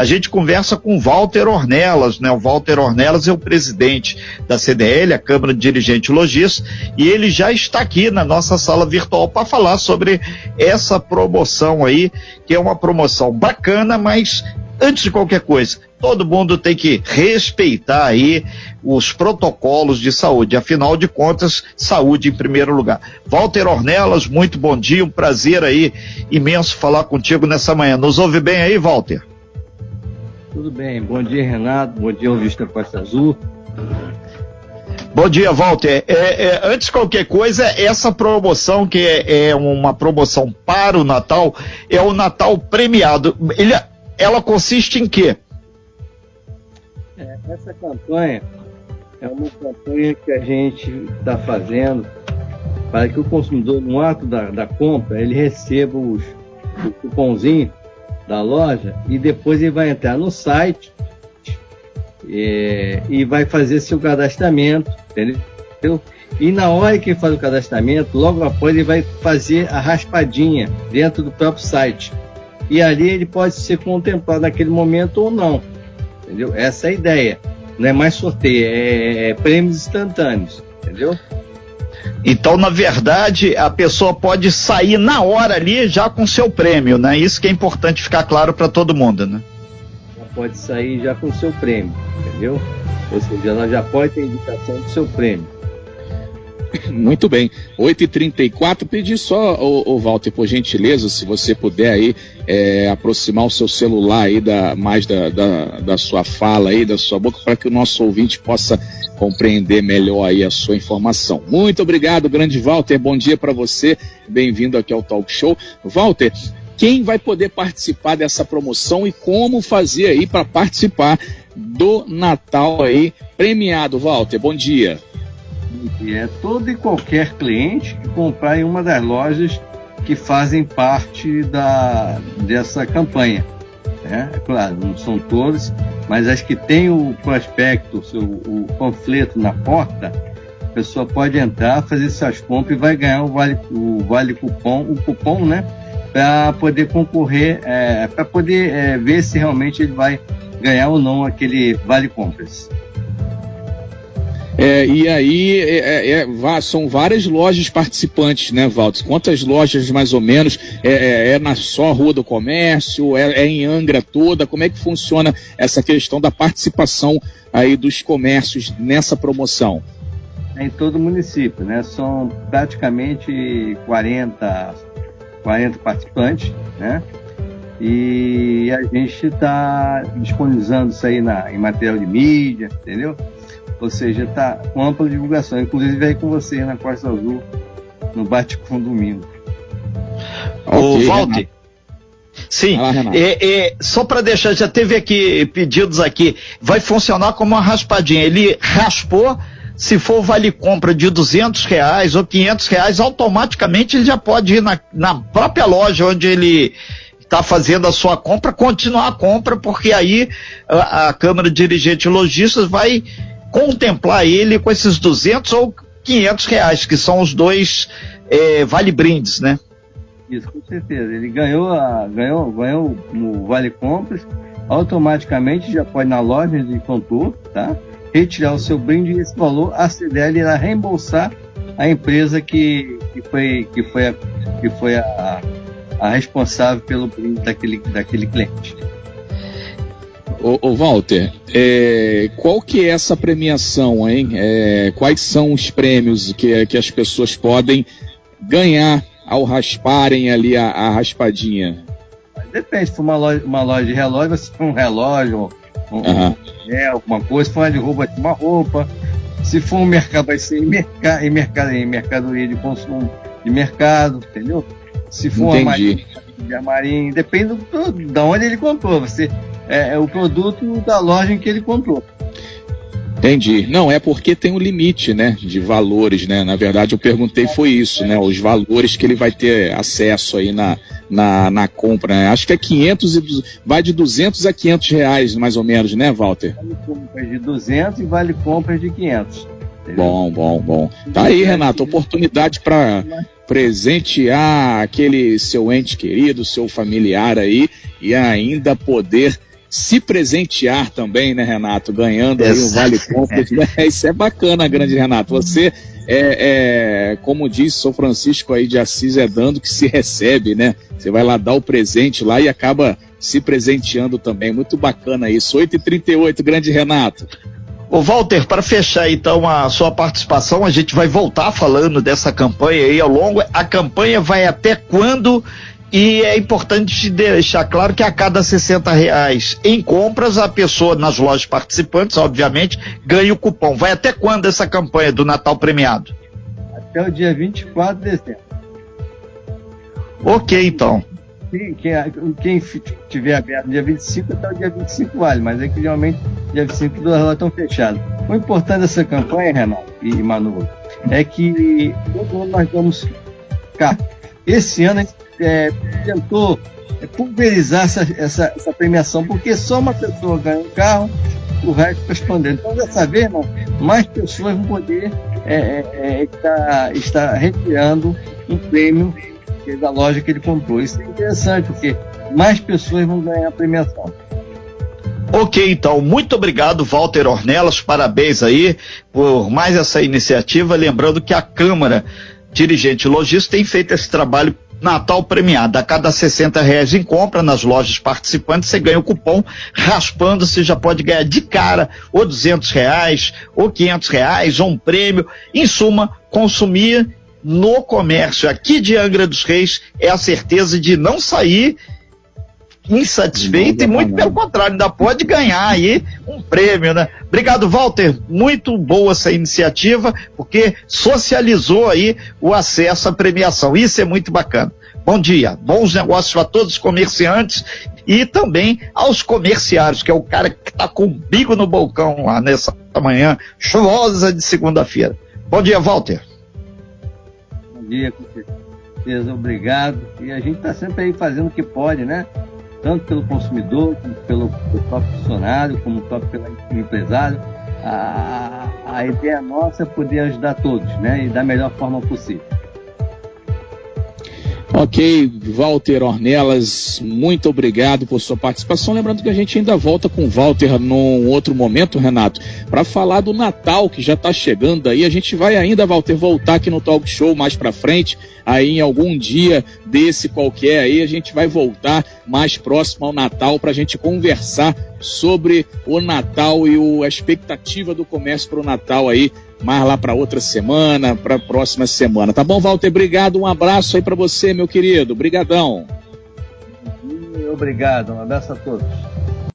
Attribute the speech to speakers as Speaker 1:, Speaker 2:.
Speaker 1: a gente conversa com Walter Ornelas, né? O Walter Ornelas é o presidente da CDL, a Câmara de Dirigente Logista, e ele já está aqui na nossa sala virtual para falar sobre essa promoção aí, que é uma promoção bacana, mas antes de qualquer coisa, todo mundo tem que respeitar aí os protocolos de saúde. Afinal de contas, saúde em primeiro lugar. Walter Ornelas, muito bom dia, um prazer aí imenso falar contigo nessa manhã. Nos ouve bem aí, Walter?
Speaker 2: Tudo bem, bom dia, Renato, bom dia, Vista Costa Azul.
Speaker 1: Bom dia, Walter. É, é, antes de qualquer coisa, essa promoção, que é, é, uma promoção para o Natal, é o Natal premiado. Ele, ela consiste em quê?
Speaker 2: É, essa campanha é uma campanha que a gente está fazendo para que o consumidor, no ato da, da compra, ele receba os, o cupomzinho da loja e depois ele vai entrar no site é, e vai fazer seu cadastramento, entendeu? E na hora que ele faz o cadastramento, logo após ele vai fazer a raspadinha dentro do próprio site e ali ele pode ser contemplado naquele momento ou não. Entendeu? Essa é a ideia. Não é mais sorteio, é, é prêmios instantâneos. Entendeu?
Speaker 1: Então, na verdade, a pessoa pode sair na hora ali já com seu prêmio, né? Isso que é importante ficar claro para todo mundo, né?
Speaker 2: Ela pode sair já com seu prêmio, entendeu? Ou seja, ela já pode ter indicação do seu prêmio.
Speaker 3: Muito bem. 8h34, pedir só, o, Walter, por gentileza, se você puder aí é, aproximar o seu celular aí da, mais da, da, da sua fala aí, da sua boca, para que o nosso ouvinte possa compreender melhor aí a sua informação. Muito obrigado, grande Walter. Bom dia para você. Bem-vindo aqui ao Talk Show. Walter, quem vai poder participar dessa promoção e como fazer aí para participar do Natal aí premiado, Walter? Bom dia
Speaker 2: é todo e qualquer cliente que comprar em uma das lojas que fazem parte da, dessa campanha. Né? É claro, não são todos, mas as que têm o prospecto, o, o panfleto na porta, a pessoa pode entrar, fazer suas compras e vai ganhar o vale, o vale cupom, o cupom, né? Para poder concorrer, é, para poder é, ver se realmente ele vai ganhar ou não aquele vale compras.
Speaker 3: É, e aí é, é, é são várias lojas participantes, né, Walter? Quantas lojas mais ou menos? É, é, é na só Rua do Comércio? É, em Angra toda? Como é que funciona essa questão da participação aí dos comércios nessa promoção?
Speaker 2: em todo o município, né? São praticamente 40, 40 participantes, né? E a gente está disponibilizando isso aí na, em material de mídia, entendeu? Ou seja, está com ampla divulgação. Inclusive aí com você na Costa Azul, no Bate com Domingo.
Speaker 1: Ô, okay, Walter. Sim, é, é, só para deixar, já teve aqui pedidos aqui, vai funcionar como uma raspadinha. Ele raspou, se for vale compra de 200 reais ou 500 reais, automaticamente ele já pode ir na, na própria loja onde ele está fazendo a sua compra, continuar a compra, porque aí a, a Câmara Dirigente Lojistas vai contemplar ele com esses 200 ou 500 reais, que são os dois é, vale-brindes, né?
Speaker 2: Isso, com certeza. Ele ganhou, a, ganhou, ganhou o Vale Compras, automaticamente já pode na loja de contor, tá? Retirar o seu brinde e esse valor, a CDL irá reembolsar a empresa que, que foi, que foi, a, que foi a, a responsável pelo brinde daquele, daquele cliente.
Speaker 3: Ô, ô Walter, é, qual que é essa premiação, hein? É, quais são os prêmios que, que as pessoas podem ganhar ao rasparem ali a, a raspadinha?
Speaker 2: Depende, se for uma loja, uma loja de relógio, se for um relógio, um, uhum. é, alguma coisa, se for uma de roupa, uma roupa. Se for um mercado, vai ser em, merca, em, mercado, em mercadoria de consumo de mercado, entendeu? Se for Entendi. uma marinha, de armarinho, depende do, de onde ele comprou. Você é, é o produto da loja em que ele comprou.
Speaker 3: Entendi. Não, é porque tem um limite, né, de valores, né? Na verdade, eu perguntei foi isso, né? Os valores que ele vai ter acesso aí na, na, na compra. Né? Acho que é 500 e vai de 200 a 500 reais, mais ou menos, né, Walter?
Speaker 2: Vale compras de 200 e vale compras de 500.
Speaker 3: Bom, bom, bom. Tá aí, Renato, oportunidade para presentear aquele seu ente querido, seu familiar aí e ainda poder se presentear também, né, Renato? Ganhando aí um vale compras. Né? Isso é bacana, grande Renato. Você é, é, como diz São Francisco aí de Assis, é dando que se recebe, né? Você vai lá dar o presente lá e acaba se presenteando também. Muito bacana isso. 8h38, grande Renato.
Speaker 1: Ô Walter, para fechar então a sua participação, a gente vai voltar falando dessa campanha aí ao longo. A campanha vai até quando? E é importante deixar claro que a cada 60 reais em compras, a pessoa nas lojas participantes, obviamente, ganha o cupom. Vai até quando essa campanha do Natal premiado?
Speaker 2: Até o dia 24 de dezembro.
Speaker 1: Ok, então.
Speaker 2: Quem, quem, quem tiver aberto dia 25, até o dia 25 vale, mas é que geralmente dia 25 duas lojas estão fechadas. O importante dessa campanha, Renato e Manu, é que todo ano nós damos cá. Esse ano a gente é, tentou pulverizar essa, essa, essa, premiação, porque só uma pessoa ganha um carro, o resto respondendo. Então, dessa vez, irmão, mais pessoas vão poder é, é, é, estar, estar retirando um prêmio da loja que ele comprou. Isso é interessante, porque mais pessoas vão ganhar a premiação.
Speaker 1: Ok, então, muito obrigado, Walter Ornelas, parabéns aí por mais essa iniciativa. Lembrando que a Câmara Dirigente Logista tem feito esse trabalho Natal premiado. A cada 60 reais em compra nas lojas participantes, você ganha o cupom. Raspando, você já pode ganhar de cara ou 200 reais, ou 500 reais, ou um prêmio. Em suma, consumir no comércio aqui de Angra dos Reis é a certeza de não sair insatisfeito e muito pelo contrário, ainda pode ganhar aí um prêmio, né? Obrigado, Walter. Muito boa essa iniciativa, porque socializou aí o acesso à premiação. Isso é muito bacana. Bom dia, bons negócios a todos os comerciantes e também aos comerciários, que é o cara que está com o bico no balcão lá nessa manhã chuvosa de segunda-feira. Bom dia, Walter.
Speaker 2: Bom dia, com certeza, obrigado. E a gente está sempre aí fazendo o que pode, né? Tanto pelo consumidor, como pelo, pelo próprio funcionário, como próprio pelo empresário. A, a ideia nossa é poder ajudar todos, né? E da melhor forma possível.
Speaker 3: Ok, Walter Ornelas, muito obrigado por sua participação. Lembrando que a gente ainda volta com o Walter num outro momento, Renato, para falar do Natal que já está chegando aí. A gente vai ainda, Walter, voltar aqui no Talk Show mais para frente, aí em algum dia desse qualquer aí, a gente vai voltar mais próximo ao Natal para a gente conversar sobre o Natal e o, a expectativa do comércio para o Natal aí mais lá para outra semana, para próxima semana. Tá bom, Walter? Obrigado, um abraço aí para você, meu querido. Obrigadão.
Speaker 2: Obrigado, um abraço a todos.